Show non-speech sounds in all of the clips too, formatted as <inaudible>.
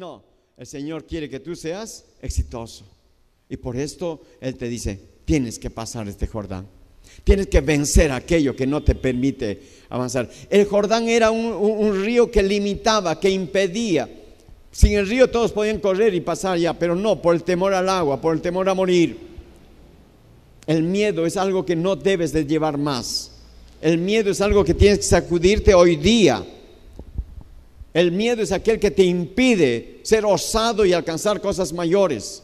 No, el Señor quiere que tú seas exitoso. Y por esto Él te dice, tienes que pasar este Jordán. Tienes que vencer aquello que no te permite avanzar. El Jordán era un, río que limitaba, que impedía. Sin el río todos podían correr y pasar ya, pero no, por el temor al agua, por el temor a morir. El miedo es algo que no debes de llevar más. El miedo es algo que tienes que sacudirte hoy día. El miedo es aquel que te impide ser osado y alcanzar cosas mayores.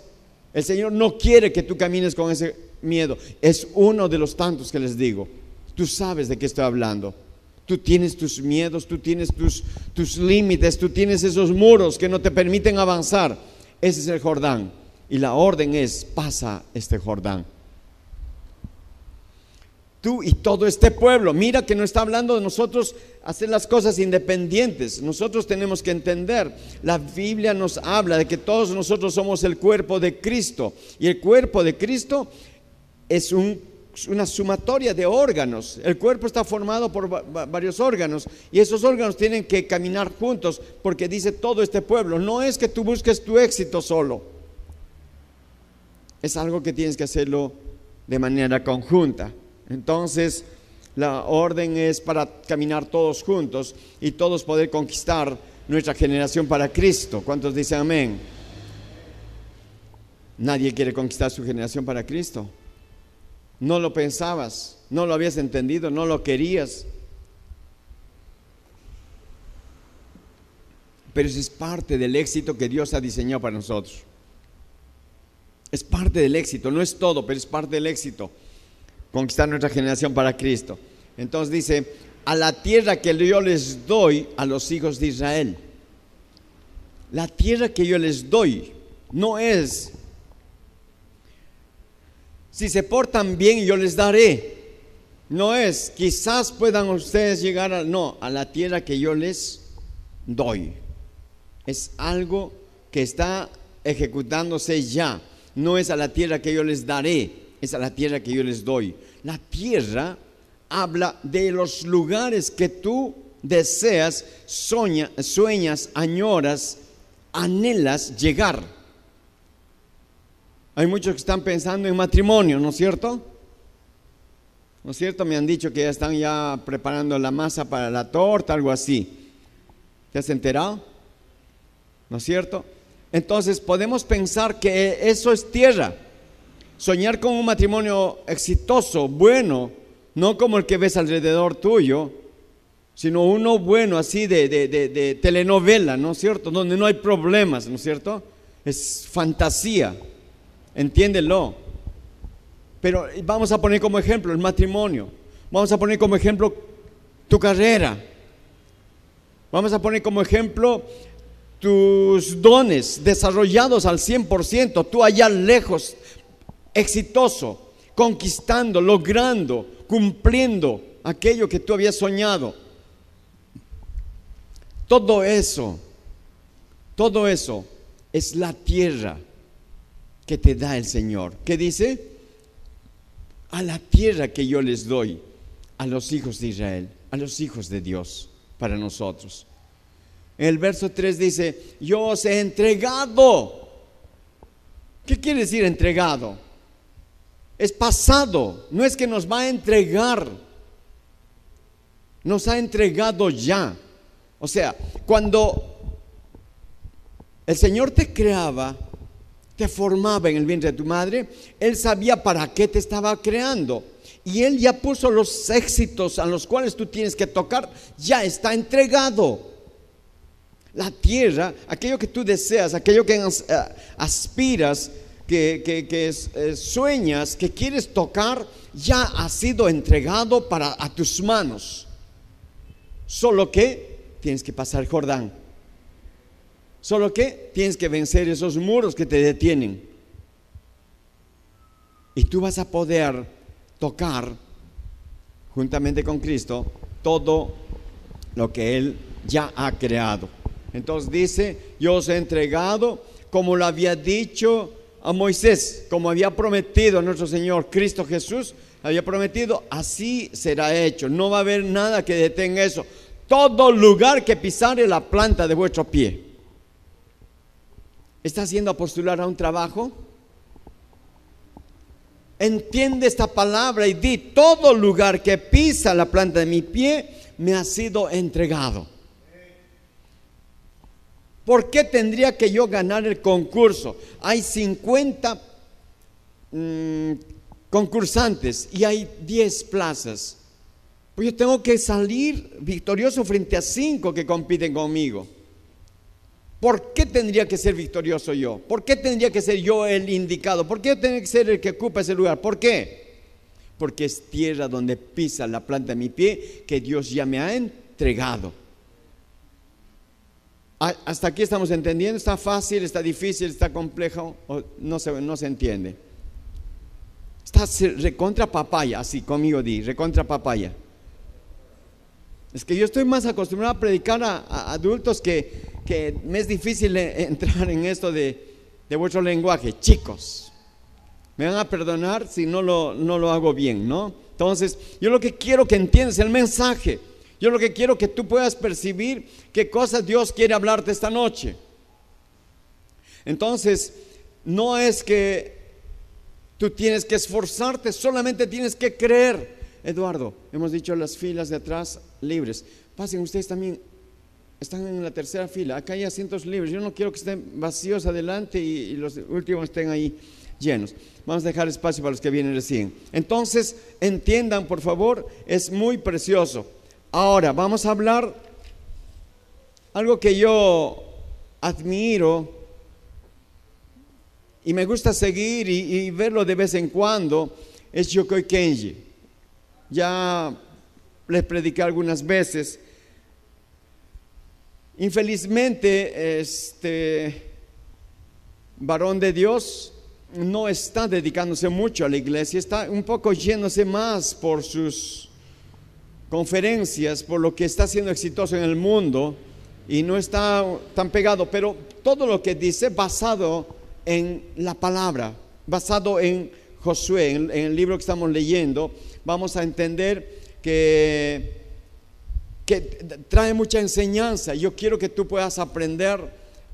El Señor no quiere que tú camines con ese miedo. Es uno de los tantos que les digo. Tú sabes de qué estoy hablando. Tú tienes tus miedos, tú tienes tus, tus límites, tú tienes esos muros que no te permiten avanzar. Ese es el Jordán. Y la orden es, pasa este Jordán tú y todo este pueblo. Mira que no está hablando de nosotros hacer las cosas independientes. Nosotros tenemos que entender, la Biblia nos habla de que todos nosotros somos el cuerpo de Cristo. Y el cuerpo de Cristo es una sumatoria de órganos. El cuerpo está formado por varios órganos y esos órganos tienen que caminar juntos porque dice todo este pueblo, no es que tú busques tu éxito solo. Es algo que tienes que hacerlo de manera conjunta. Entonces, la orden es para caminar todos juntos y todos poder conquistar nuestra generación para Cristo. ¿Cuántos dicen amén? Nadie quiere conquistar su generación para Cristo. No lo pensabas, no lo habías entendido, no lo querías. Pero eso es parte del éxito que Dios ha diseñado para nosotros. Es parte del éxito, no es todo, pero es parte del éxito conquistar nuestra generación para Cristo. Entonces dice, a la tierra que yo les doy a los hijos de Israel. La tierra que yo les doy no es, si se portan bien yo les daré. No es, quizás puedan ustedes llegar a, no, a la tierra que yo les doy. Es algo que está ejecutándose ya. No es a la tierra que yo les daré, es a la tierra que yo les doy. La tierra habla de los lugares que tú deseas, sueñas, añoras, anhelas llegar. Hay muchos que están pensando en matrimonio, ¿no es cierto? ¿No es cierto? Me han dicho que ya están ya preparando la masa para la torta, algo así. ¿Te has enterado? ¿No es cierto? Entonces podemos pensar que eso es tierra. Soñar con un matrimonio exitoso, bueno, no como el que ves alrededor tuyo, sino uno bueno, así de, de, telenovela, ¿no es cierto? Donde no hay problemas, ¿no es cierto? Es fantasía, entiéndelo. Pero vamos a poner como ejemplo el matrimonio, vamos a poner como ejemplo tu carrera, vamos a poner como ejemplo tus dones desarrollados al 100%, tú allá lejos exitoso, conquistando, logrando, cumpliendo aquello que tú habías soñado. Todo eso, todo eso es la tierra que te da el Señor. ¿Qué dice? A la tierra que yo les doy a los hijos de Israel, a los hijos de Dios, para nosotros. El verso 3 dice, yo os he entregado. ¿Qué quiere decir entregado? Es pasado, no es que nos va a entregar, nos ha entregado ya. O sea, cuando el Señor te creaba, te formaba en el vientre de tu madre, Él sabía para qué te estaba creando. Y Él ya puso los éxitos a los cuales tú tienes que tocar, ya está entregado. La tierra, aquello que tú deseas, aquello que eh, aspiras, que, eh, sueñas, que quieres tocar, ya ha sido entregado para a tus manos. Solo que tienes que pasar Jordán. Solo que tienes que vencer esos muros que te detienen. Y tú vas a poder tocar, juntamente con Cristo, todo lo que Él ya ha creado. Entonces dice, yo os he entregado, como lo había dicho a Moisés, como había prometido nuestro Señor Cristo Jesús, había prometido, así será hecho. No va a haber nada que detenga eso. Todo lugar que pisare la planta de vuestro pie. ¿Estás yendo a postular a un trabajo? Entiende esta palabra y di, todo lugar que pisa la planta de mi pie me ha sido entregado. ¿Por qué tendría que yo ganar el concurso? Hay 50 mm, concursantes y hay 10 plazas. Pues yo tengo que salir victorioso frente a 5 que compiten conmigo. ¿Por qué tendría que ser victorioso yo? ¿Por qué tendría que ser yo el indicado? ¿Por qué tendría que ser el que ocupa ese lugar? ¿Por qué? Porque es tierra donde pisa la planta de mi pie que Dios ya me ha entregado. ¿Hasta aquí estamos entendiendo? ¿Está fácil? ¿Está difícil? ¿Está complejo? no, se, no se entiende. Está recontra papaya, así conmigo di, recontra papaya. Es que yo estoy más acostumbrado a predicar a, adultos que, que, me es difícil entrar en esto de, de, vuestro lenguaje. Chicos, me van a perdonar si no lo, no lo hago bien, ¿no? Entonces, yo lo que quiero que entiendas el mensaje. Yo lo que quiero que tú puedas percibir qué cosas Dios quiere hablarte esta noche. Entonces, no es que tú tienes que esforzarte, solamente tienes que creer. Eduardo, hemos dicho las filas de atrás libres. Pasen ustedes también, están en la tercera fila. Acá hay asientos libres. Yo no quiero que estén vacíos adelante y, los últimos estén ahí llenos. Vamos a dejar espacio para los que vienen recién. Entonces, entiendan, por favor, es muy precioso. Ahora, vamos a hablar algo que yo admiro y me gusta seguir y, verlo de vez en cuando, es Yokoi Kenji. Ya les prediqué algunas veces. Infelizmente, este varón de Dios no está dedicándose mucho a la iglesia, está un poco yéndose más por sus conferencias por lo que está siendo exitoso en el mundo y no está tan pegado, pero todo lo que dice basado en la palabra, basado en Josué, en, el libro que estamos leyendo, vamos a entender que, que trae mucha enseñanza. Yo quiero que tú puedas aprender,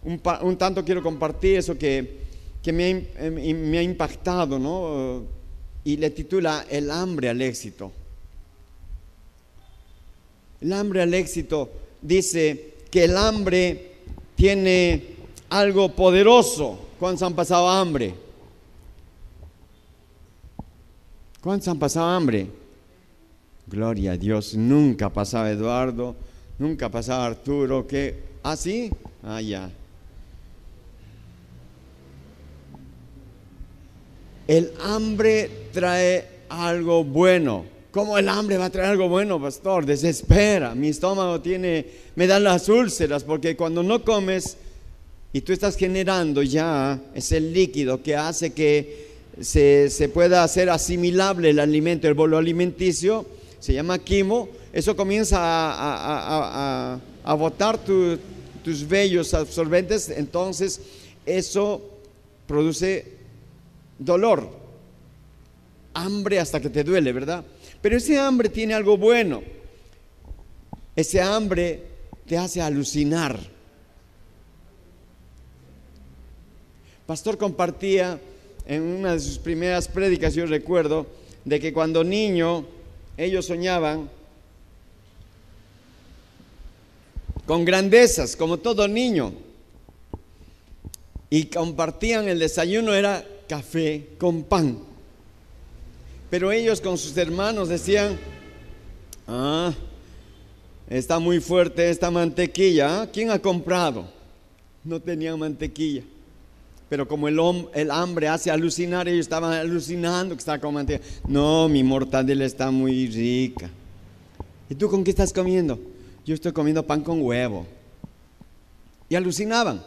un, tanto quiero compartir eso que, que me, ha, me ha impactado, ¿no? Y le titula El hambre al éxito. El hambre al éxito dice que el hambre tiene algo poderoso. ¿Cuántos han pasado hambre? ¿Cuántos han pasado hambre? Gloria a Dios, nunca pasaba Eduardo, nunca pasaba Arturo, que ¿Ah, ah, ya. El hambre trae algo bueno. ¿Cómo el hambre va a traer algo bueno, pastor? Desespera. Mi estómago tiene, me dan las úlceras, porque cuando no comes y tú estás generando ya ese líquido que hace que se, pueda hacer asimilable el alimento, el bolo alimenticio, se llama quimo, eso comienza a, a, botar tus vellos absorbentes, entonces eso produce dolor, hambre hasta que te duele, ¿verdad? Pero ese hambre tiene algo bueno. Ese hambre te hace alucinar. Pastor compartía en una de sus primeras prédicas, yo recuerdo, de que cuando niño ellos soñaban con grandezas, como todo niño. Y compartían el desayuno, era café con pan. Pero ellos con sus hermanos decían, ah, está muy fuerte esta mantequilla. ¿ah? ¿Quién ha comprado? No tenían mantequilla. Pero como el, el hambre hace alucinar, ellos estaban alucinando que estaba con mantequilla. No, mi mortadela está muy rica. ¿Y tú con qué estás comiendo? Yo estoy comiendo pan con huevo. Y alucinaban.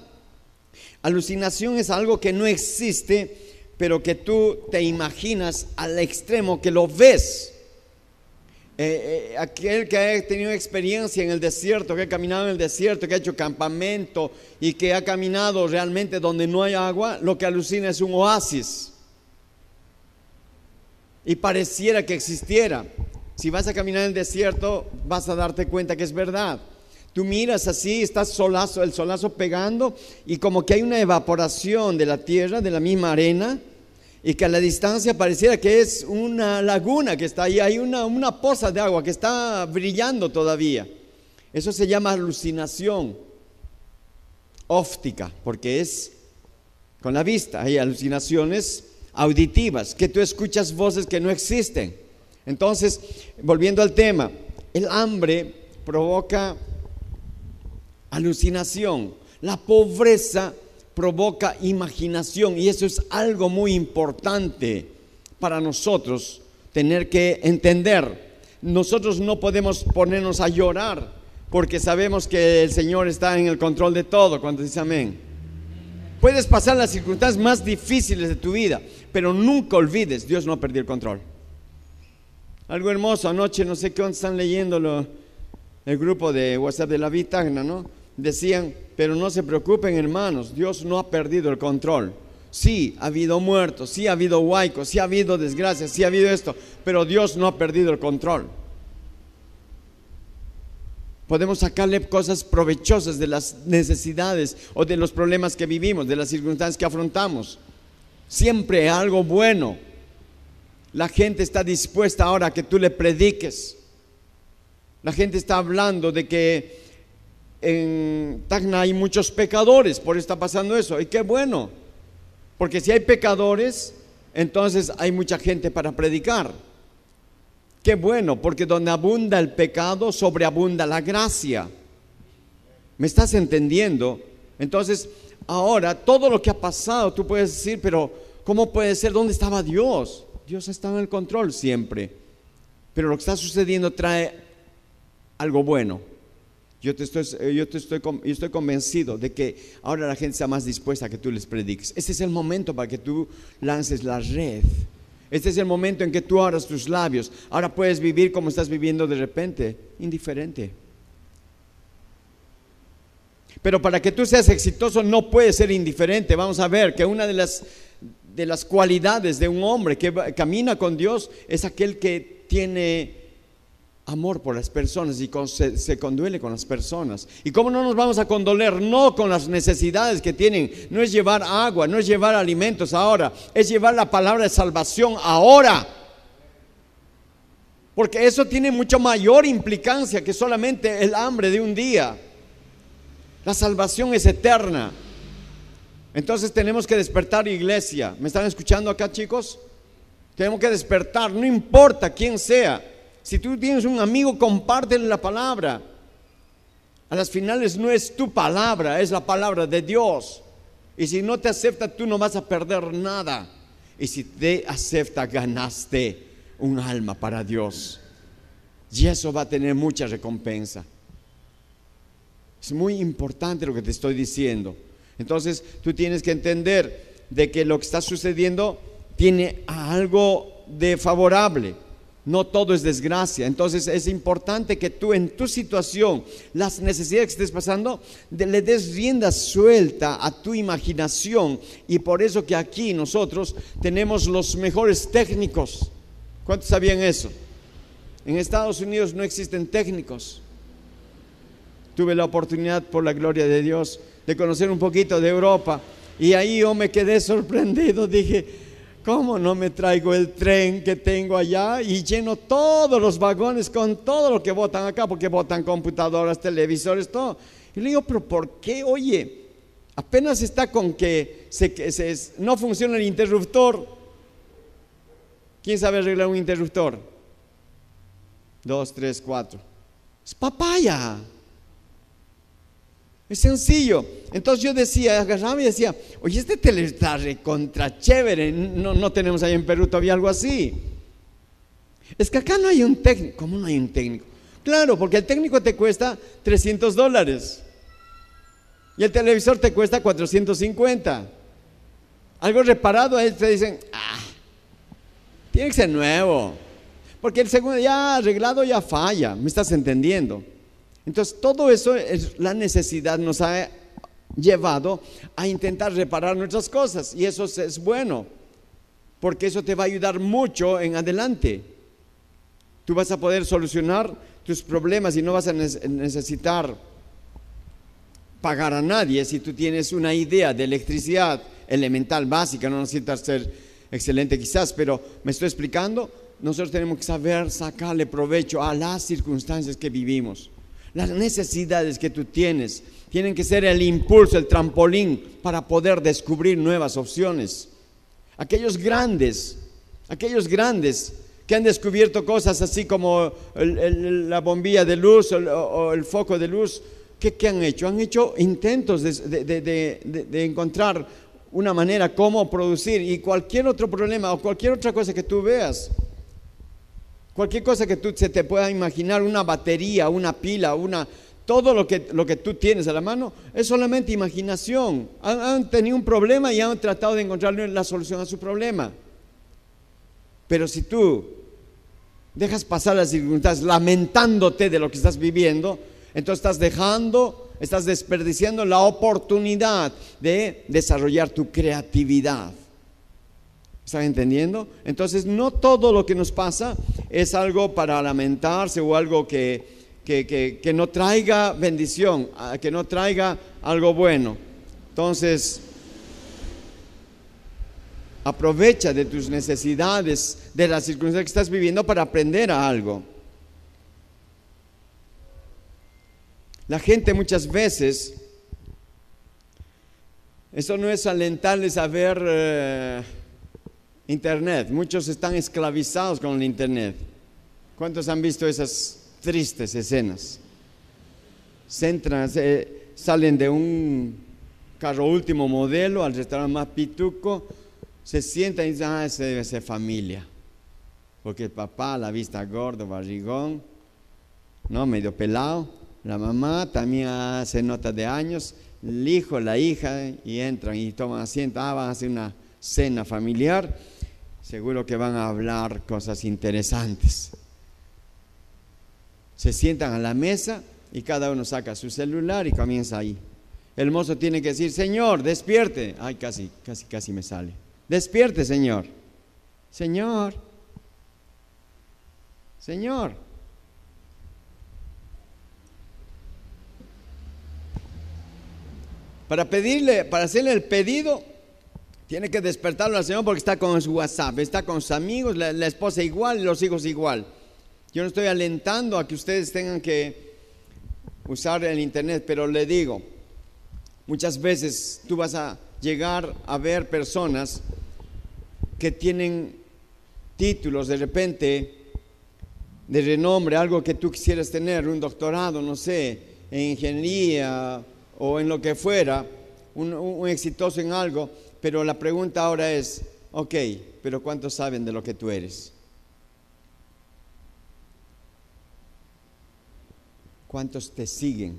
Alucinación es algo que no existe pero que tú te imaginas al extremo que lo ves. Eh, eh, aquel que ha tenido experiencia en el desierto, que ha caminado en el desierto, que ha hecho campamento y que ha caminado realmente donde no hay agua, lo que alucina es un oasis. Y pareciera que existiera. Si vas a caminar en el desierto, vas a darte cuenta que es verdad. Tú miras así, está solazo, el solazo pegando y como que hay una evaporación de la tierra, de la misma arena, y que a la distancia pareciera que es una laguna que está ahí, hay una, una poza de agua que está brillando todavía. Eso se llama alucinación óptica, porque es con la vista. Hay alucinaciones auditivas, que tú escuchas voces que no existen. Entonces, volviendo al tema, el hambre provoca alucinación, la pobreza provoca imaginación y eso es algo muy importante para nosotros tener que entender. Nosotros no podemos ponernos a llorar porque sabemos que el Señor está en el control de todo cuando dice amén. Puedes pasar las circunstancias más difíciles de tu vida, pero nunca olvides, Dios no perdió el control. Algo hermoso, anoche no sé qué están leyendo el grupo de WhatsApp de la Vitagna, ¿no? Decían, pero no se preocupen hermanos, Dios no ha perdido el control. Sí, ha habido muertos, sí ha habido huaicos, sí ha habido desgracias, sí ha habido esto, pero Dios no ha perdido el control. Podemos sacarle cosas provechosas de las necesidades o de los problemas que vivimos, de las circunstancias que afrontamos. Siempre algo bueno. La gente está dispuesta ahora a que tú le prediques. La gente está hablando de que en Tacna hay muchos pecadores, por eso está pasando eso. Y qué bueno, porque si hay pecadores, entonces hay mucha gente para predicar. Qué bueno, porque donde abunda el pecado, sobreabunda la gracia. ¿Me estás entendiendo? Entonces, ahora todo lo que ha pasado, tú puedes decir, pero ¿cómo puede ser? ¿Dónde estaba Dios? Dios está en el control siempre. Pero lo que está sucediendo trae algo bueno. Yo, te estoy, yo, te estoy, yo estoy convencido de que ahora la gente está más dispuesta a que tú les prediques. Este es el momento para que tú lances la red. Este es el momento en que tú abras tus labios. Ahora puedes vivir como estás viviendo de repente, indiferente. Pero para que tú seas exitoso no puedes ser indiferente. Vamos a ver que una de las de las cualidades de un hombre que camina con Dios es aquel que tiene amor por las personas y se, conduele con las personas. ¿Y cómo no nos vamos a condoler? No con las necesidades que tienen. No es llevar agua, no es llevar alimentos ahora, es llevar la palabra de salvación ahora. Porque eso tiene mucho mayor implicancia que solamente el hambre de un día. La salvación es eterna. Entonces tenemos que despertar iglesia. ¿Me están escuchando acá chicos? Tenemos que despertar, no importa quién sea. Si tú tienes un amigo, compártele la palabra. A las finales no es tu palabra, es la palabra de Dios. Y si no te acepta, tú no vas a perder nada. Y si te acepta, ganaste un alma para Dios. Y eso va a tener mucha recompensa. Es muy importante lo que te estoy diciendo. Entonces tú tienes que entender de que lo que está sucediendo tiene algo de favorable. No todo es desgracia. Entonces es importante que tú en tu situación, las necesidades que estés pasando, le des rienda suelta a tu imaginación. Y por eso que aquí nosotros tenemos los mejores técnicos. ¿Cuántos sabían eso? En Estados Unidos no existen técnicos. Tuve la oportunidad, por la gloria de Dios, de conocer un poquito de Europa. Y ahí yo me quedé <laughs> sorprendido. Dije, ¿cómo no me traigo el tren que tengo allá y lleno todos los vagones con todo lo que botan acá? Porque botan computadoras, televisores, todo. Y le digo, pero ¿por qué? Oye, apenas está con que no funciona el interruptor. ¿Quién sabe arreglar un interruptor? Dos, tres, cuatro. Es papaya. Es sencillo. Entonces yo decía, agarraba y decía, oye, este tele está contra chévere. No, no tenemos ahí en Perú todavía algo así. Es que acá no hay un técnico. ¿Cómo no hay un técnico? Claro, porque el técnico te cuesta 300 dólares. Y el televisor te cuesta 450. Algo reparado, ahí te dicen, ah, tiene que ser nuevo. Porque el segundo ya arreglado ya falla. ¿Me estás entendiendo? Entonces, todo eso es la necesidad nos ha llevado a intentar reparar nuestras cosas y eso es bueno, porque eso te va a ayudar mucho en adelante. Tú vas a poder solucionar tus problemas y no vas a necesitar pagar a nadie si tú tienes una idea de electricidad elemental básica, no necesitas ser excelente quizás, pero me estoy explicando, nosotros tenemos que saber sacarle provecho a las circunstancias que vivimos. Las necesidades que tú tienes tienen que ser el impulso, el trampolín para poder descubrir nuevas opciones. Aquellos grandes, aquellos grandes que han descubierto cosas así como la bombilla de luz o, el foco de luz, ¿qué, han hecho? Han hecho intentos de, encontrar una manera cómo producir y cualquier otro problema o cualquier otra cosa que tú veas, cualquier cosa que tú se te pueda imaginar, una batería, una pila, una, todo lo que, lo que tú tienes a la mano es solamente imaginación. Han, tenido un problema y han tratado de encontrarle la solución a su problema. Pero si tú dejas pasar las circunstancias lamentándote de lo que estás viviendo, entonces estás dejando, estás desperdiciando la oportunidad de desarrollar tu creatividad. ¿Están entendiendo? Entonces no todo lo que nos pasa es algo para lamentarse o algo que, que no traiga bendición, que no traiga algo bueno. Entonces, Aprovecha de tus necesidades, de las circunstancias que estás viviendo para aprender a algo. La gente muchas veces, eso no es alentarles a ver eh, internet. Muchos están esclavizados con el internet. ¿Cuántos han visto esas tristes escenas? salen de un carro último modelo al restaurante más pituco se sientan y dicen, ah, ese debe ser familia. Porque el papá, la vista gordo, barrigón, ¿no? Medio pelado. La mamá también hace nota de años. El hijo, la hija, y entran y toman asiento. Ah, van a hacer una cena familiar. Seguro que van a hablar cosas interesantes. Se sientan a la mesa y cada uno saca su celular y comienza ahí. El mozo tiene que decir, Señor, despierte. Ay, casi, casi, casi me sale. Despierte, Señor. Señor. Señor. Para pedirle, para hacerle el pedido, tiene que despertarlo al Señor porque está con su WhatsApp, está con sus amigos, la, esposa igual los hijos igual. Yo no estoy alentando a que ustedes tengan que usar el Internet, pero le digo, muchas veces tú vas a llegar a ver personas que tienen títulos de repente de renombre, algo que tú quisieras tener, un doctorado, no sé, en ingeniería o en lo que fuera, un, exitoso en algo, pero la pregunta ahora es, ok, pero ¿cuántos saben de lo que tú eres? ¿Cuántos te siguen?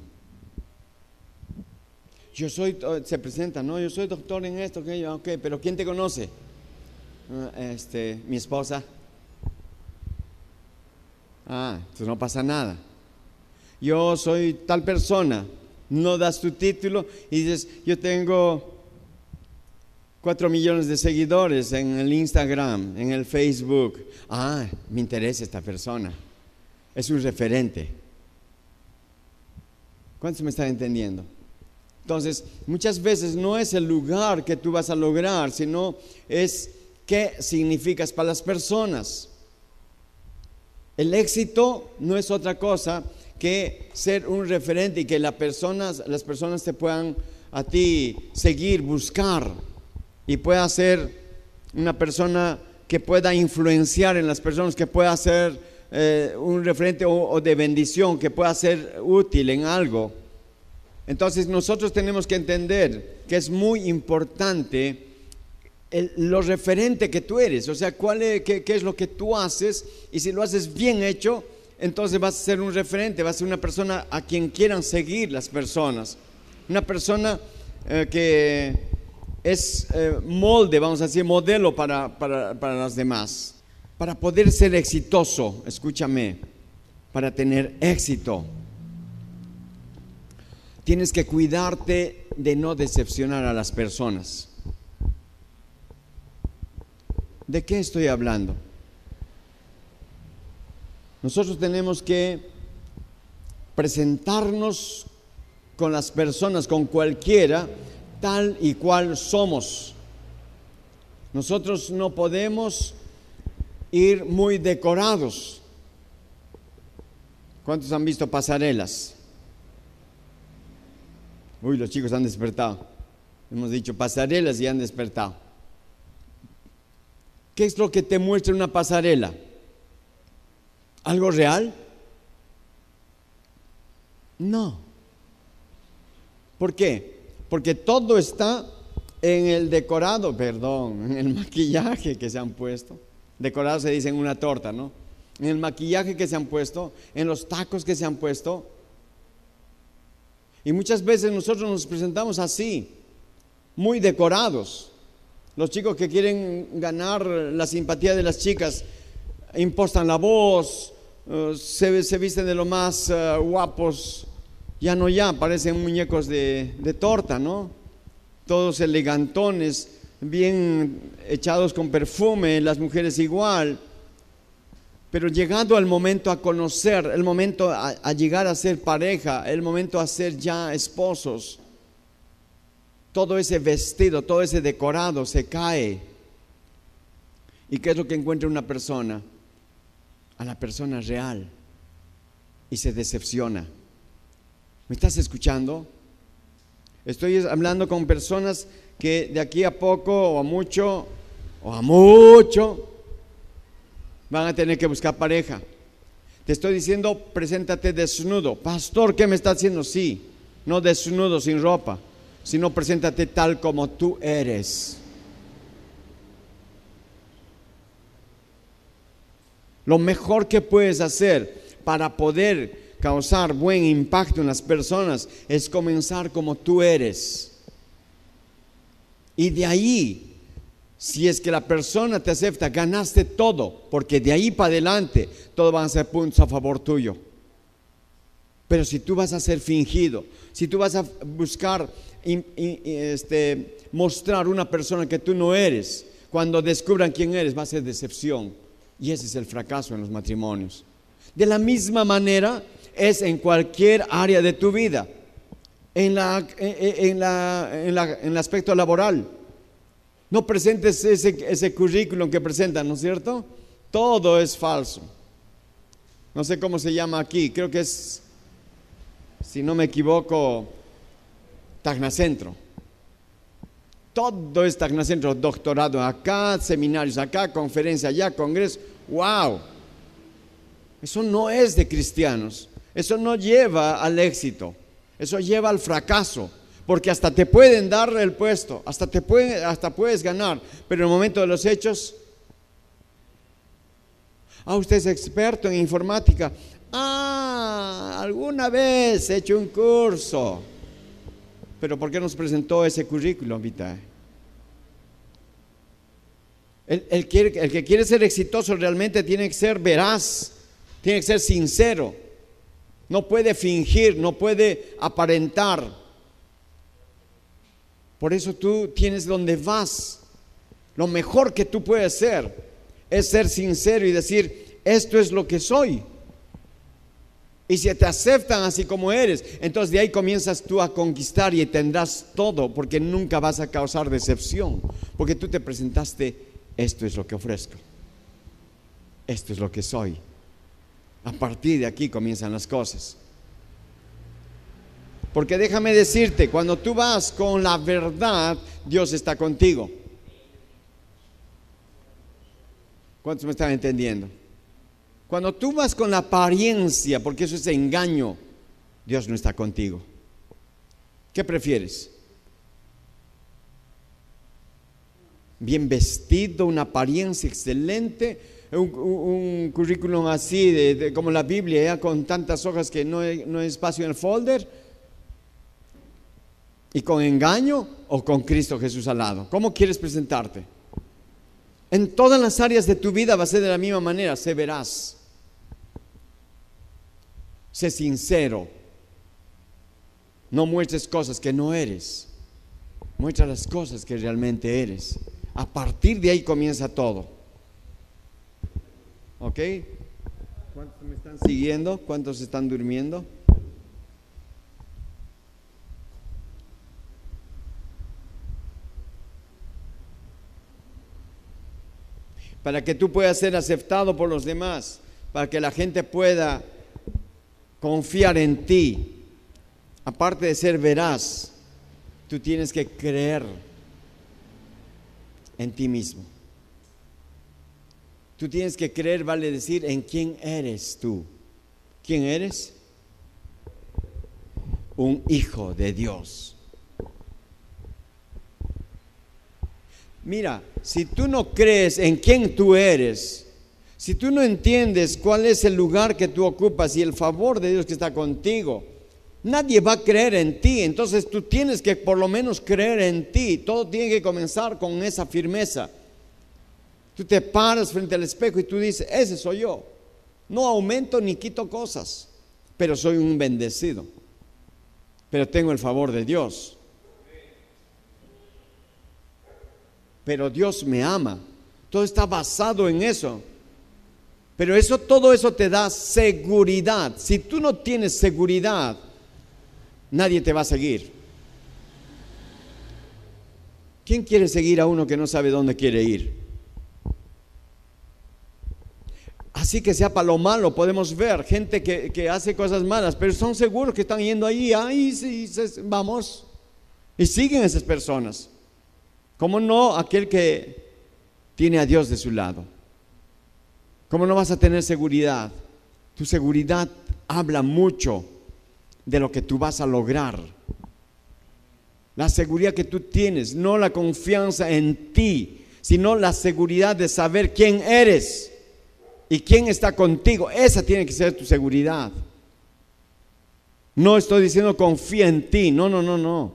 Yo soy, se presenta, no, yo soy doctor en esto, que ok, pero ¿quién te conoce? Ah, este, mi esposa. Ah, entonces no pasa nada. Yo soy tal persona. No das tu título y dices, yo tengo cuatro millones de seguidores en el Instagram, en el Facebook. Ah, me interesa esta persona. Es un referente. ¿Cuántos me están entendiendo? Entonces, muchas veces no es el lugar que tú vas a lograr, sino es qué significas para las personas. El éxito no es otra cosa que ser un referente y que las personas, las personas te puedan a ti seguir, buscar y pueda ser una persona que pueda influenciar en las personas, que pueda ser eh, un referente o de bendición, que pueda ser útil en algo. Entonces nosotros tenemos que entender que es muy importante lo referente que tú eres, o sea, cuál es, qué, es lo que tú haces y si lo haces bien hecho, entonces vas a ser un referente, vas a ser una persona a quien quieran seguir las personas, una persona eh, que es eh, molde, vamos a decir, modelo para, para, para las demás. Para poder ser exitoso, escúchame, para tener éxito, tienes que cuidarte de no decepcionar a las personas. ¿De qué estoy hablando? Nosotros tenemos que presentarnos con las personas, con cualquiera, tal y cual somos. Nosotros no podemos ir muy decorados. ¿Cuántos han visto pasarelas? Uy, los chicos han despertado. Hemos dicho pasarelas y han despertado. ¿Qué es lo que te muestra una pasarela? ¿Algo real? No. ¿Por qué? Porque todo está en el decorado, perdón, en el maquillaje que se han puesto. Decorado se dice en una torta, ¿no? En el maquillaje que se han puesto, en los tacos que se han puesto. Y muchas veces nosotros nos presentamos así, muy decorados. Los chicos que quieren ganar la simpatía de las chicas impostan la voz, eh, se, visten de lo más eh, guapos, ya no ya, parecen muñecos de, torta, ¿no? Todos elegantones, bien echados con perfume, las mujeres igual. Pero llegando al momento a conocer, el momento a, a, llegar a ser pareja, el momento a ser ya esposos, todo ese vestido, todo ese decorado se cae. ¿Y qué es lo que encuentra una persona? A la persona real y se decepciona. ¿Me estás escuchando? Estoy hablando con personas que de aquí a poco o a mucho o a mucho van a tener que buscar pareja. Te estoy diciendo, preséntate desnudo. Pastor, ¿qué me está haciendo? Sí, no desnudo sin ropa sino preséntate tal como tú eres. Lo mejor que puedes hacer para poder causar buen impacto en las personas es comenzar como tú eres. Y de ahí, si es que la persona te acepta, ganaste todo, porque de ahí para adelante todo van a ser puntos a favor tuyo. Pero si tú vas a ser fingido, si tú vas a buscar este, mostrar una persona que tú no eres, cuando descubran quién eres va a ser decepción. Y ese es el fracaso en los matrimonios. De la misma manera es en cualquier área de tu vida, en, la, en, la, en, el aspecto laboral. No presentes ese, ese currículum que presentan, ¿no es cierto? Todo es falso. No sé cómo se llama aquí, creo que es, si no me equivoco, Tagnacentro. Todo es Tagnacentro, doctorado acá, seminarios acá, conferencia allá, congreso. ¡Wow! Eso no es de cristianos. Eso no lleva al éxito. Eso lleva al fracaso. Porque hasta te pueden dar el puesto, hasta, te pueden, hasta puedes ganar, pero en el momento de los hechos, ah, usted es experto en informática. Ah, alguna vez he hecho un curso. Pero ¿por qué nos presentó ese currículum vitae? El, el, que quiere ser exitoso realmente tiene que ser veraz, tiene que ser sincero. No puede fingir, no puede aparentar. Por eso tú tienes donde vas. Lo mejor que tú puedes ser es ser sincero y decir, esto es lo que soy. Y si te aceptan así como eres, entonces de ahí comienzas tú a conquistar y tendrás todo, porque nunca vas a causar decepción, porque tú te presentaste, esto es lo que ofrezco, esto es lo que soy. A partir de aquí comienzan las cosas. Porque déjame decirte, cuando tú vas con la verdad, Dios está contigo. ¿Cuántos me están entendiendo? Cuando tú vas con la apariencia, porque eso es engaño, Dios no está contigo. ¿Qué prefieres? Bien vestido, una apariencia excelente, un, currículum así, de, como la Biblia, con tantas hojas que no hay, no espacio en el folder, y con engaño o con Cristo Jesús al lado. ¿Cómo quieres presentarte? En todas las áreas de tu vida va a ser de la misma manera, se verás. Sé sincero. No muestres cosas que no eres. Muestra las cosas que realmente eres. A partir de ahí comienza todo. ¿Ok? ¿Cuántos me están siguiendo? ¿Cuántos están durmiendo? Para que tú puedas ser aceptado por los demás, para que la gente pueda confiar en ti. Aparte de ser veraz, tú tienes que creer en ti mismo. Tú tienes que creer, vale decir, en quién eres tú. ¿Quién eres? Un hijo de Dios. Mira, si tú no crees en quién tú eres, si tú no entiendes cuál es el lugar que tú ocupas y el favor de Dios que está contigo, nadie va a creer en ti. Entonces tú tienes que por lo menos creer en ti. Todo tiene que comenzar con esa firmeza. Tú te paras frente al espejo y tú dices, ese soy yo. No aumento ni quito cosas, pero soy un bendecido. Pero tengo el favor de Dios. Pero Dios me ama. Todo está basado en eso. Pero eso, todo eso te da seguridad. Si tú no tienes seguridad, nadie te va a seguir. ¿Quién quiere seguir a uno que no sabe dónde quiere ir? Así que sea para lo malo, podemos ver gente que, hace cosas malas, pero son seguros que están yendo ahí, ahí sí, vamos. Y siguen esas personas. ¿Cómo no aquel que tiene a Dios de su lado? ¿Cómo no vas a tener seguridad? Tu seguridad habla mucho de lo que tú vas a lograr. La seguridad que tú tienes, no la confianza en ti, sino la seguridad de saber quién eres y quién está contigo. Esa tiene que ser tu seguridad. No estoy diciendo confía en ti, no, no, no, no.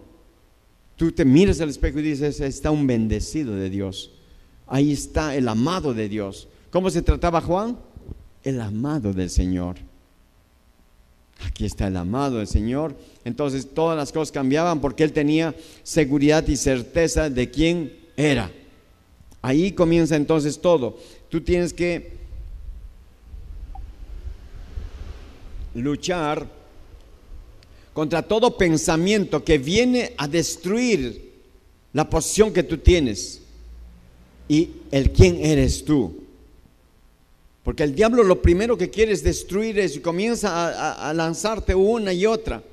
Tú te miras al espejo y dices, está un bendecido de Dios. Ahí está el amado de Dios. ¿Cómo se trataba Juan? El amado del Señor. Aquí está el amado del Señor. Entonces todas las cosas cambiaban porque él tenía seguridad y certeza de quién era. Ahí comienza entonces todo. Tú tienes que luchar contra todo pensamiento que viene a destruir la posición que tú tienes y el quién eres tú. Porque el diablo lo primero que quiere es destruir eso y comienza a, lanzarte una y otra.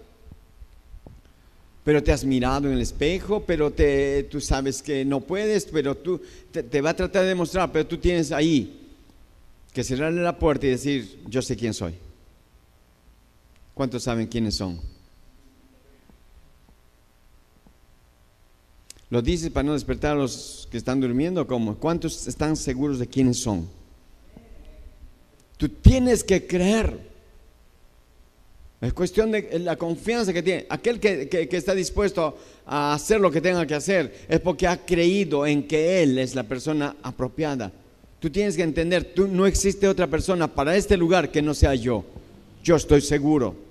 Pero te has mirado en el espejo, pero te, tú sabes que no puedes, pero tú te, te va a tratar de demostrar, pero tú tienes ahí que cerrarle la puerta y decir, yo sé quién soy. ¿Cuántos saben quiénes son? ¿Lo dices para no despertar a los que están durmiendo? ¿Cómo? ¿Cuántos están seguros de quiénes son? Tú tienes que creer. Es cuestión de la confianza que tiene. Aquel que, que, está dispuesto a hacer lo que tenga que hacer es porque ha creído en que Él es la persona apropiada. Tú tienes que entender, tú, no existe otra persona para este lugar que no sea yo. Yo estoy seguro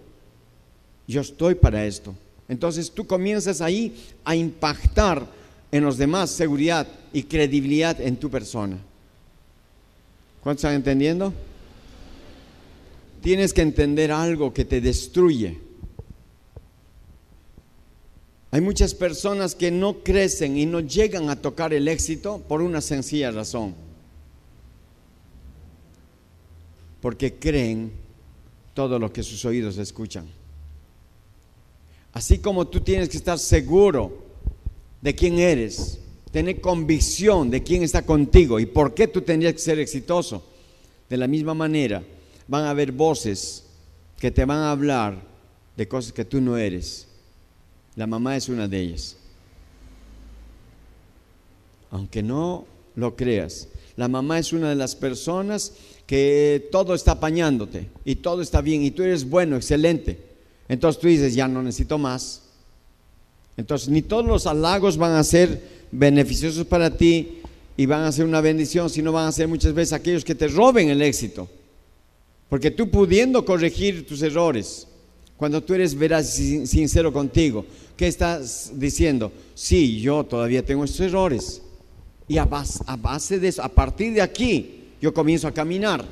yo estoy para esto. Entonces tú comienzas ahí a impactar en los demás seguridad y credibilidad en tu persona. ¿Cuántos están entendiendo? Tienes que entender algo que te destruye. Hay muchas personas que no crecen y no llegan a tocar el éxito por una sencilla razón. Porque creen todo lo que sus oídos escuchan. Así como tú tienes que estar seguro de quién eres, tener convicción de quién está contigo y por qué tú tendrías que ser exitoso. De la misma manera, van a haber voces que te van a hablar de cosas que tú no eres. La mamá es una de ellas. Aunque no lo creas, la mamá es una de las personas que todo está apañándote y todo está bien y tú eres bueno, excelente. Entonces tú dices, ya no necesito más. Entonces ni todos los halagos van a ser beneficiosos para ti y van a ser una bendición, sino van a ser muchas veces aquellos que te roben el éxito. Porque tú pudiendo corregir tus errores, cuando tú eres veraz sincero contigo, ¿qué estás diciendo? Sí, yo todavía tengo estos errores. Y a base, a base de eso, a partir de aquí, yo comienzo a caminar.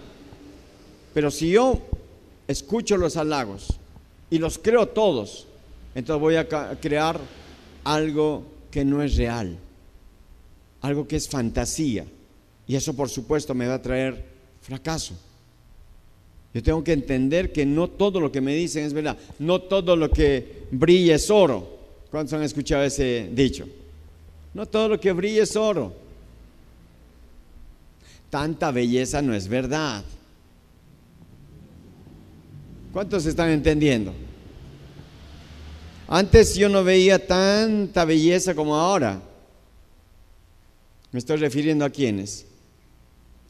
Pero si yo escucho los halagos, y los creo todos, entonces voy a crear algo que no es real, algo que es fantasía. Y eso por supuesto me va a traer fracaso. Yo tengo que entender que no todo lo que me dicen es verdad. No todo lo que brilla es oro. ¿Cuántos han escuchado ese dicho? No todo lo que brilla es oro. Tanta belleza no es verdad. ¿Cuántos están entendiendo? Antes yo no veía tanta belleza como ahora. Me estoy refiriendo a quiénes?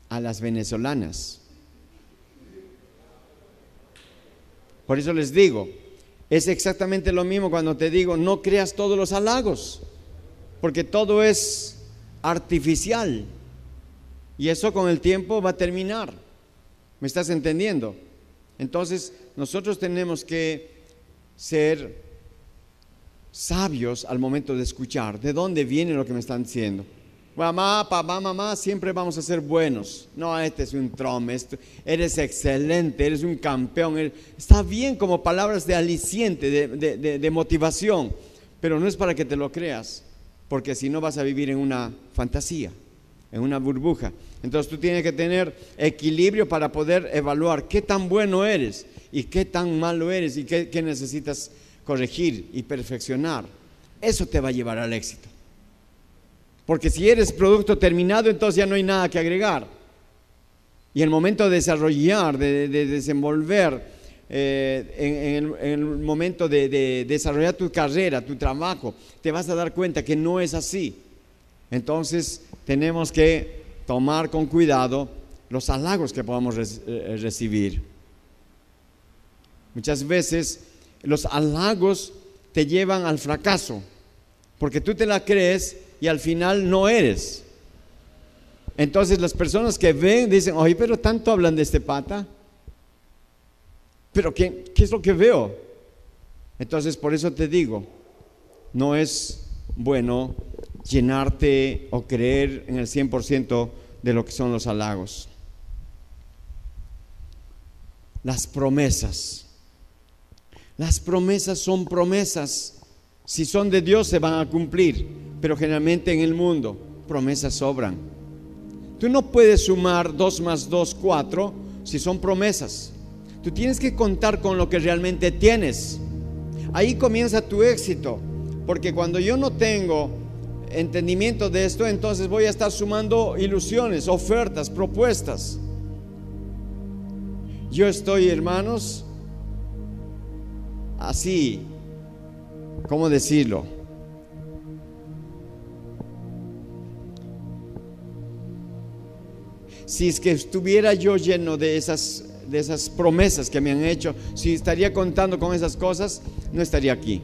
A las venezolanas. Por eso les digo, es exactamente lo mismo cuando te digo, no creas todos los halagos, porque todo es artificial. Y eso con el tiempo va a terminar. ¿Me estás entendiendo? Entonces, nosotros tenemos que ser sabios al momento de escuchar. ¿De dónde viene lo que me están diciendo? Mamá, papá, mamá, siempre vamos a ser buenos. No, este es un trome, eres excelente, eres un campeón. Está bien como palabras de aliciente, de, de motivación, pero no es para que te lo creas, porque si no vas a vivir en una fantasía, en una burbuja. Entonces tú tienes que tener equilibrio para poder evaluar qué tan bueno eres y qué tan malo eres y qué, necesitas corregir y perfeccionar. Eso te va a llevar al éxito. Porque si eres producto terminado, entonces ya no hay nada que agregar. Y el momento de desarrollar, de, desenvolver, eh, en, el, momento de, desarrollar tu carrera, tu trabajo, te vas a dar cuenta que no es así. Entonces tenemos que tomar con cuidado los halagos que podamos eh, recibir. Muchas veces los halagos te llevan al fracaso, porque tú te la crees y al final no eres. Entonces las personas que ven dicen, oye, pero tanto hablan de este pata. Pero ¿qué, qué es lo que veo? Entonces por eso te digo, no es bueno llenarte o creer en el 100% de lo que son los halagos. Las promesas. Las promesas son promesas. Si son de Dios se van a cumplir pero generalmente en el mundo promesas sobran. Tú no puedes sumar 2 más 2, 4 si son promesas. Tú tienes que contar con lo que realmente tienes. Ahí comienza tu éxito, porque cuando yo no tengo entendimiento de esto, entonces voy a estar sumando ilusiones, ofertas, propuestas. Yo estoy, hermanos, así, ¿cómo decirlo? si es que estuviera yo lleno de esas, de esas promesas que me han hecho, si estaría contando con esas cosas, no estaría aquí.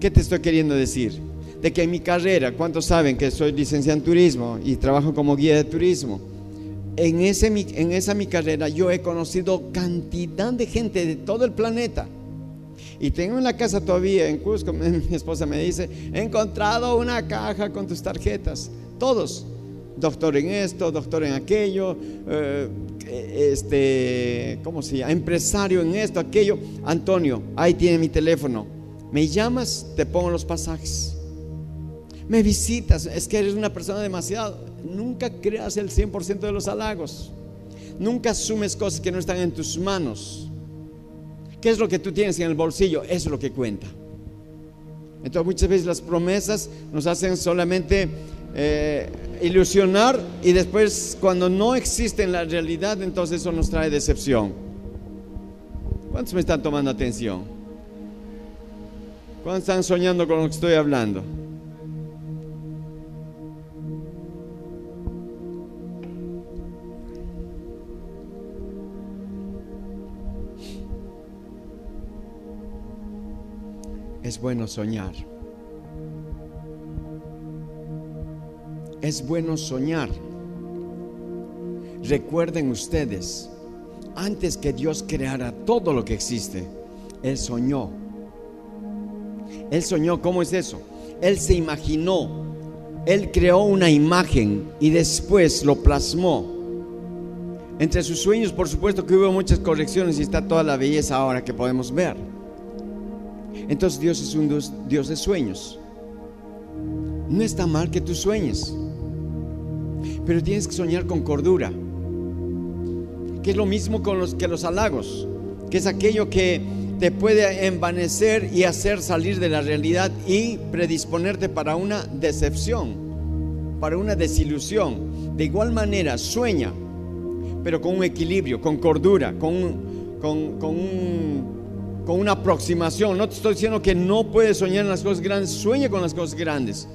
¿Qué te estoy queriendo decir? De que en mi carrera, ¿cuántos saben que soy licenciado en turismo y trabajo como guía de turismo? En, ese, en esa mi carrera yo he conocido cantidad de gente de todo el planeta. Y tengo en la casa todavía, en Cusco, <laughs> mi esposa me dice, he encontrado una caja con tus tarjetas. Todos, doctor en esto, doctor en aquello, eh, este, ¿cómo se llama? Empresario en esto, aquello. Antonio, ahí tiene mi teléfono. Me llamas, te pongo los pasajes. Me visitas, es que eres una persona demasiado. Nunca creas el 100% de los halagos. Nunca asumes cosas que no están en tus manos. ¿Qué es lo que tú tienes en el bolsillo? Es lo que cuenta. Entonces muchas veces las promesas nos hacen solamente eh, ilusionar y después cuando no existe en la realidad, entonces eso nos trae decepción. ¿Cuántos me están tomando atención? ¿Cuántos están soñando con lo que estoy hablando? Es bueno soñar. es bueno soñar. Recuerden ustedes, antes que Dios creara todo lo que existe, Él soñó. Él soñó, ¿cómo es eso? Él se imaginó, Él creó una imagen y después lo plasmó. Entre sus sueños, por supuesto que hubo muchas correcciones y está toda la belleza ahora que podemos ver. Entonces Dios es un Dios, de sueños. No está mal que tú sueñes. pero tienes que soñar con cordura, que es lo mismo con los, que los halagos, que es aquello que te puede envanecer y hacer salir de la realidad y predisponerte para una decepción, para una desilusión. De igual manera, sueña, pero con un equilibrio, con cordura, con, con, con, con una aproximación. No te estoy diciendo que no puedes soñar en las cosas grandes, sueña con las cosas grandes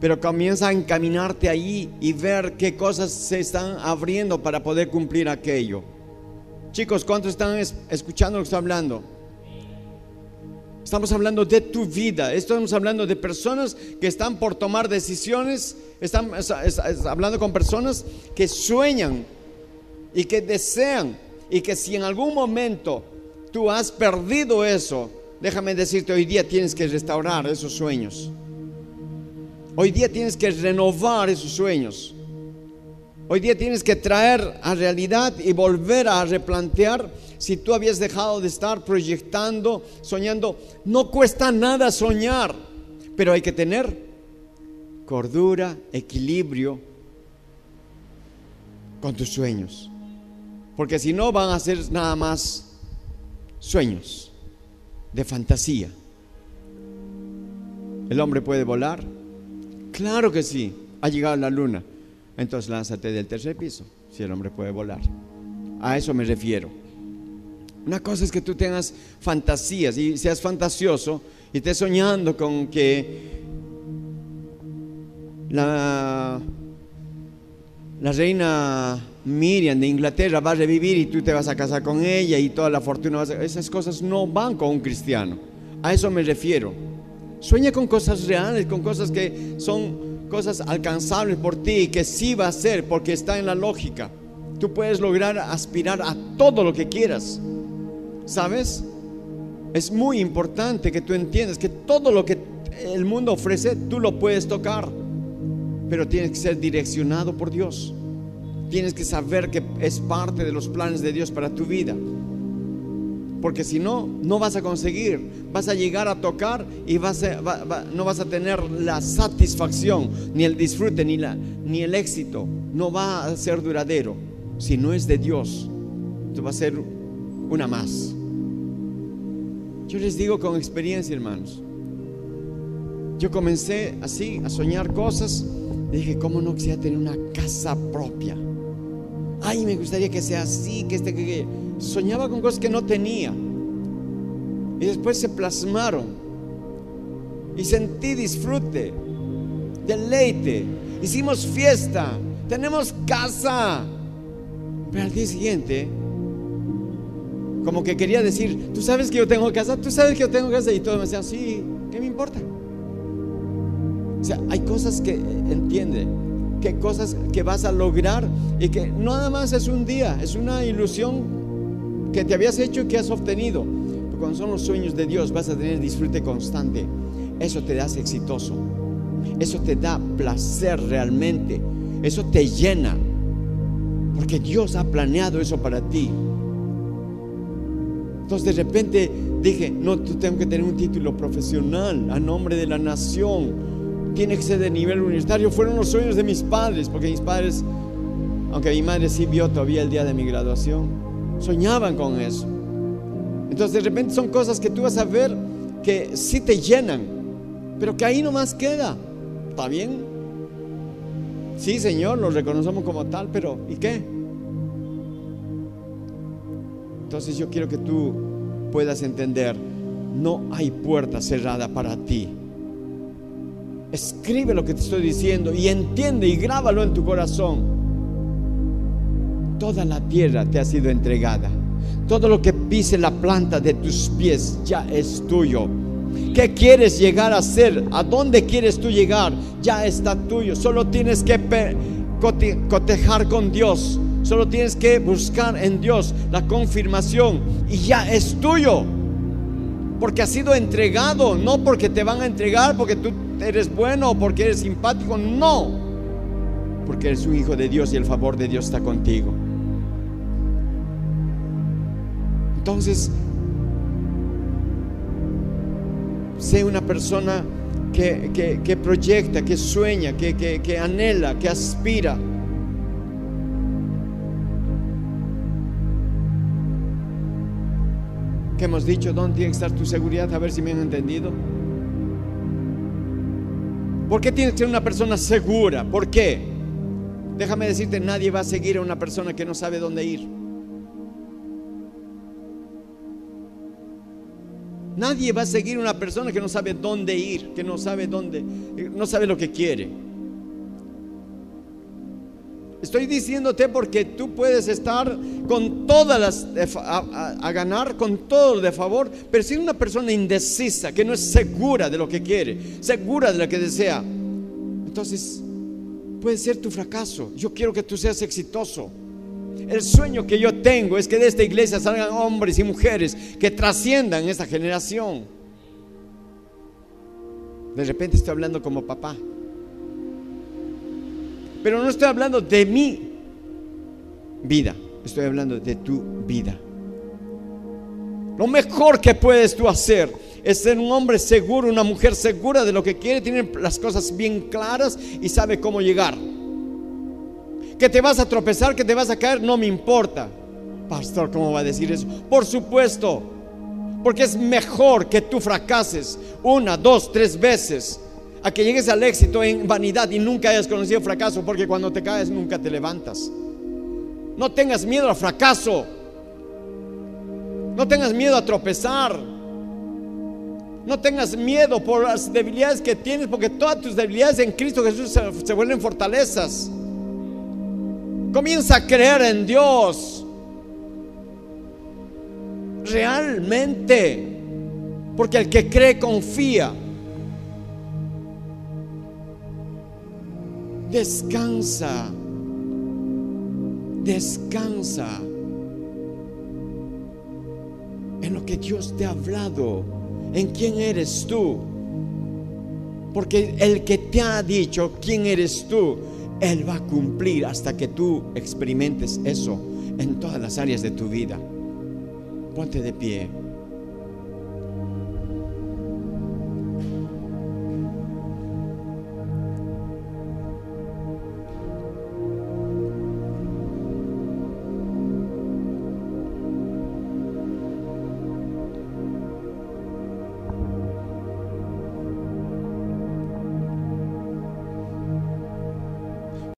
pero comienza a encaminarte ahí y ver qué cosas se están abriendo para poder cumplir aquello. Chicos, ¿cuántos están escuchando lo que estoy hablando? Estamos hablando de tu vida, estamos hablando de personas que están por tomar decisiones, estamos hablando con personas que sueñan y que desean y que si en algún momento tú has perdido eso, déjame decirte, hoy día tienes que restaurar esos sueños. Hoy día tienes que renovar esos sueños. Hoy día tienes que traer a realidad y volver a replantear si tú habías dejado de estar proyectando, soñando. No cuesta nada soñar, pero hay que tener cordura, equilibrio con tus sueños. Porque si no van a ser nada más sueños de fantasía. El hombre puede volar, Claro que sí, ha llegado la luna. Entonces lánzate del tercer piso, si el hombre puede volar. A eso me refiero. Una cosa es que tú tengas fantasías y seas fantasioso y estés soñando con que la, la reina Miriam de Inglaterra va a revivir y tú te vas a casar con ella y toda la fortuna. Esas cosas no van con un cristiano. A eso me refiero. Sueña con cosas reales, con cosas que son cosas alcanzables por ti y que sí va a ser porque está en la lógica. Tú puedes lograr aspirar a todo lo que quieras. ¿Sabes? Es muy importante que tú entiendas que todo lo que el mundo ofrece, tú lo puedes tocar. Pero tienes que ser direccionado por Dios. Tienes que saber que es parte de los planes de Dios para tu vida. Porque si no, no vas a conseguir. Vas a llegar a tocar y vas no vas a tener la satisfacción, ni el disfrute, ni, la, ni el éxito. No va a ser duradero. Si no es de Dios, tú va a ser una más. Yo les digo con experiencia, hermanos. Yo comencé así a soñar cosas. Dije, ¿cómo no quisiera tener una casa propia? Ay, me gustaría que sea así, que este, que soñaba con cosas que no tenía. Y después se plasmaron. Y sentí disfrute, deleite. Hicimos fiesta, tenemos casa. Pero al día siguiente, como que quería decir, tú sabes que yo tengo casa, tú sabes que yo tengo casa. Y todo me decían, sí, ¿qué me importa? O sea, hay cosas que entiende, que cosas que vas a lograr y que nada más es un día, es una ilusión que te habías hecho y que has obtenido. Cuando son los sueños de Dios vas a tener disfrute constante. Eso te hace exitoso. Eso te da placer realmente. Eso te llena. Porque Dios ha planeado eso para ti. Entonces de repente dije, no, tú tengo que tener un título profesional a nombre de la nación. Tiene que ser de nivel universitario. Fueron los sueños de mis padres, porque mis padres, aunque mi madre sí vio todavía el día de mi graduación, soñaban con eso. Entonces de repente son cosas que tú vas a ver que sí te llenan, pero que ahí nomás queda. ¿Está bien? Sí, Señor, lo reconocemos como tal, pero ¿y qué? Entonces yo quiero que tú puedas entender, no hay puerta cerrada para ti. Escribe lo que te estoy diciendo y entiende y grábalo en tu corazón. Toda la tierra te ha sido entregada. Todo lo que pise la planta de tus pies ya es tuyo. ¿Qué quieres llegar a ser? ¿A dónde quieres tú llegar? Ya está tuyo. Solo tienes que cotejar con Dios. Solo tienes que buscar en Dios la confirmación y ya es tuyo. Porque ha sido entregado, no porque te van a entregar, porque tú eres bueno porque eres simpático, no. Porque eres un hijo de Dios y el favor de Dios está contigo. Entonces, sé una persona que, que, proyecta, que sueña, que, que anhela, que aspira. que hemos dicho, ¿dónde tiene que estar tu seguridad? A ver si me han entendido. ¿Por qué tienes que ser una persona segura? ¿Por qué? Déjame decirte, nadie va a seguir a una persona que no sabe dónde ir. Nadie va a seguir a una persona que no sabe dónde ir, que no sabe dónde, no sabe lo que quiere. Estoy diciéndote porque tú puedes estar con todas las a, ganar, con todo de favor, pero si una persona indecisa, que no es segura de lo que quiere, segura de lo que desea, entonces puede ser tu fracaso. Yo quiero que tú seas exitoso. El sueño que yo tengo es que de esta iglesia salgan hombres y mujeres que trasciendan esta generación. De repente estoy hablando como papá. Pero no estoy hablando de mi vida, estoy hablando de tu vida. Lo mejor que puedes tú hacer es ser un hombre seguro, una mujer segura de lo que quiere, tiene las cosas bien claras y sabe cómo llegar. Que te vas a tropezar, que te vas a caer, no me importa. Pastor, ¿cómo va a decir eso? Por supuesto, porque es mejor que tú fracases una, dos, tres veces a que llegues al éxito en vanidad y nunca hayas conocido fracaso, porque cuando te caes nunca te levantas. No tengas miedo al fracaso. No tengas miedo a tropezar. No tengas miedo por las debilidades que tienes, porque todas tus debilidades en Cristo Jesús se, se vuelven fortalezas. Comienza a creer en Dios. Realmente. Porque el que cree confía. Descansa. Descansa en lo que Dios te ha hablado, en quién eres tú. Porque el que te ha dicho quién eres tú, él va a cumplir hasta que tú experimentes eso en todas las áreas de tu vida. Ponte de pie.